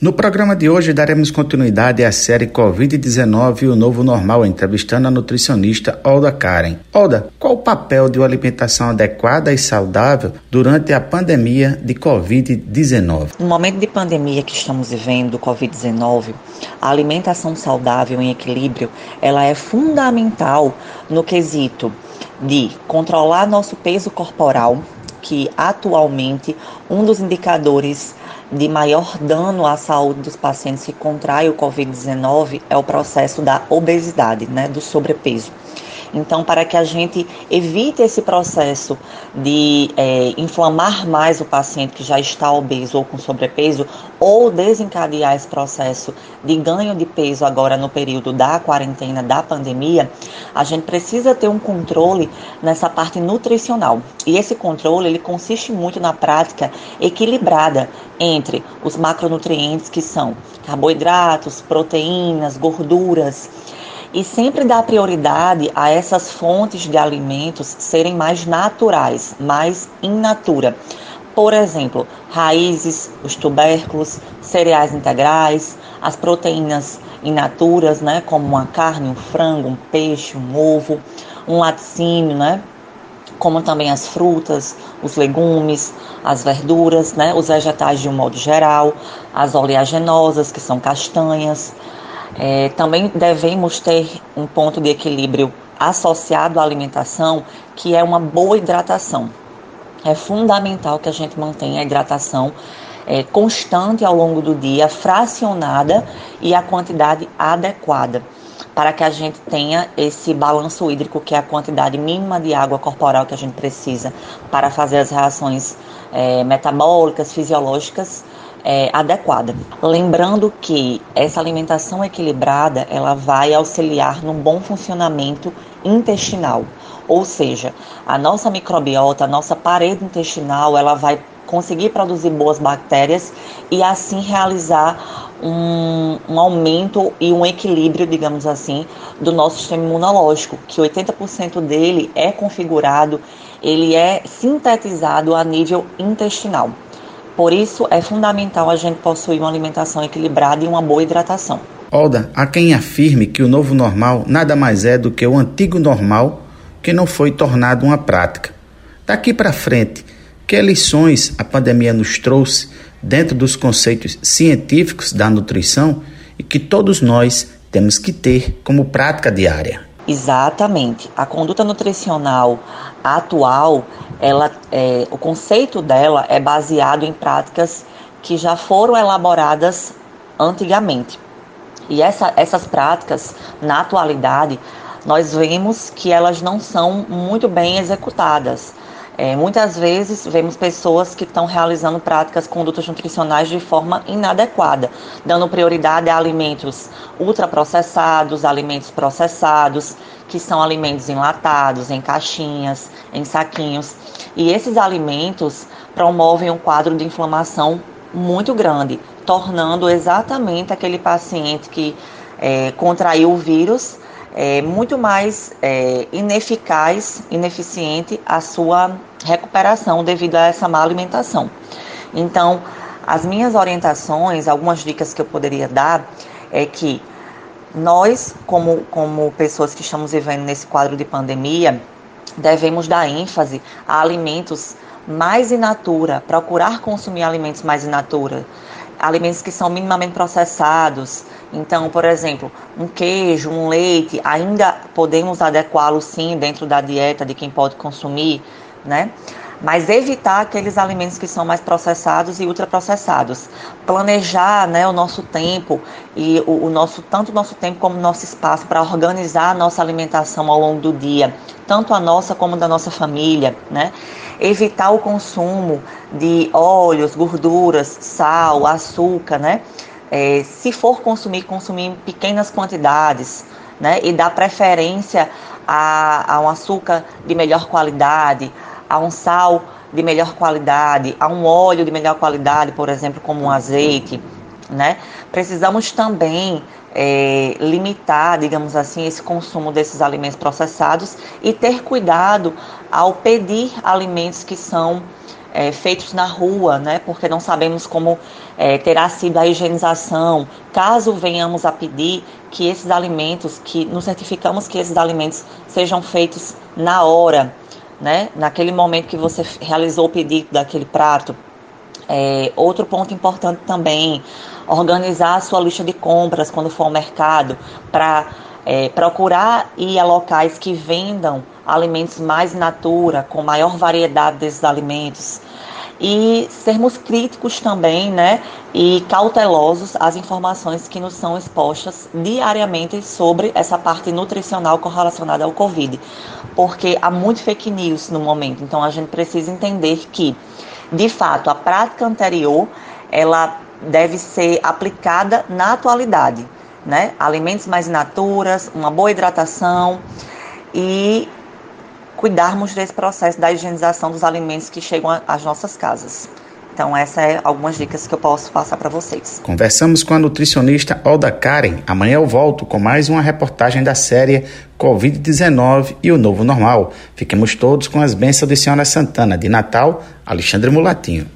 No programa de hoje daremos continuidade à série Covid-19 e o Novo Normal, entrevistando a nutricionista Olda Karen. Olda, qual o papel de uma alimentação adequada e saudável durante a pandemia de Covid-19? No momento de pandemia que estamos vivendo do Covid-19, a alimentação saudável em equilíbrio, ela é fundamental no quesito de controlar nosso peso corporal, que atualmente um dos indicadores de maior dano à saúde dos pacientes que contraem o Covid-19 é o processo da obesidade, né, do sobrepeso. Então, para que a gente evite esse processo de é, inflamar mais o paciente que já está obeso ou com sobrepeso, ou desencadear esse processo de ganho de peso agora no período da quarentena, da pandemia, a gente precisa ter um controle nessa parte nutricional. E esse controle, ele consiste muito na prática equilibrada entre os macronutrientes que são carboidratos, proteínas, gorduras, e sempre dar prioridade a essas fontes de alimentos serem mais naturais, mais in natura. Por exemplo, raízes, os tubérculos, cereais integrais, as proteínas in naturas, né, como uma carne, um frango, um peixe, um ovo, um laticínio, né, como também as frutas, os legumes, as verduras, né, os vegetais de um modo geral, as oleaginosas, que são castanhas, é, também devemos ter um ponto de equilíbrio associado à alimentação, que é uma boa hidratação. É fundamental que a gente mantenha a hidratação é, constante ao longo do dia, fracionada e a quantidade adequada, para que a gente tenha esse balanço hídrico, que é a quantidade mínima de água corporal que a gente precisa para fazer as reações é, metabólicas, fisiológicas é, adequada. Lembrando que essa alimentação equilibrada ela vai auxiliar no bom funcionamento intestinal, ou seja, a nossa microbiota, a nossa parede intestinal, ela vai conseguir produzir boas bactérias e assim realizar um, um, aumento e um equilíbrio, digamos assim, do nosso sistema imunológico, que 80% dele é configurado, ele é sintetizado a nível intestinal. Por isso, é fundamental a gente possuir uma alimentação equilibrada e uma boa hidratação. Olda, há quem afirme que o novo normal nada mais é do que o antigo normal que não foi tornado uma prática. Daqui para frente, que lições a pandemia nos trouxe dentro dos conceitos científicos da nutrição e que todos nós temos que ter como prática diária? Exatamente. A conduta nutricional atual, ela, é, o conceito dela é baseado em práticas que já foram elaboradas antigamente. E essa, essas práticas, na atualidade, nós vemos que elas não são muito bem executadas. É, muitas vezes vemos pessoas que estão realizando práticas condutas nutricionais de forma inadequada, dando prioridade a alimentos ultraprocessados, alimentos processados, que são alimentos enlatados, em caixinhas, em saquinhos. E esses alimentos promovem um quadro de inflamação muito grande, tornando exatamente aquele paciente que é, contraiu o vírus é, muito mais é, ineficaz, ineficiente a sua recuperação devido a essa má alimentação. Então, as minhas orientações, algumas dicas que eu poderia dar é que nós, como, como pessoas que estamos vivendo nesse quadro de pandemia, devemos dar ênfase a alimentos mais in natura, procurar consumir alimentos mais in natura, alimentos que são minimamente processados. Então, por exemplo, um queijo, um leite, ainda podemos adequá-lo sim dentro da dieta de quem pode consumir, né? Mas evitar aqueles alimentos que são mais processados e ultraprocessados. Planejar né, o nosso tempo e o, o nosso tanto o nosso tempo como o nosso espaço para organizar a nossa alimentação ao longo do dia, tanto a nossa como da nossa família, né? Evitar o consumo de óleos, gorduras, sal, açúcar, né? É, se for consumir, consumir em pequenas quantidades, né? E dar preferência a, a um açúcar de melhor qualidade, a um sal de melhor qualidade, a um óleo de melhor qualidade, por exemplo, como um azeite, né? Precisamos também é, limitar, digamos assim, esse consumo desses alimentos processados e ter cuidado ao pedir alimentos que são é, feitos na rua, né? Porque não sabemos como é, terá sido a higienização. Caso venhamos a pedir que esses alimentos, que nos certificamos que esses alimentos sejam feitos na hora, né? Naquele momento que você realizou o pedido daquele prato. É, outro ponto importante também, organizar a sua lista de compras quando for ao mercado para é, procurar ir a locais que vendam alimentos mais natura, com maior variedade desses alimentos. E sermos críticos também, né? E cautelosos às informações que nos são expostas diariamente sobre essa parte nutricional correlacionada ao Covid. Porque há muito fake news no momento. Então a gente precisa entender que, de fato, a prática anterior ela deve ser aplicada na atualidade. Né? Alimentos mais naturas, uma boa hidratação e cuidarmos desse processo da higienização dos alimentos que chegam às nossas casas. Então, essas é algumas dicas que eu posso passar para vocês. Conversamos com a nutricionista Olda Karen. Amanhã eu volto com mais uma reportagem da série Covid-19 e o Novo Normal. Fiquemos todos com as bênçãos de Senhora Santana. De Natal, Alexandre Mulatinho.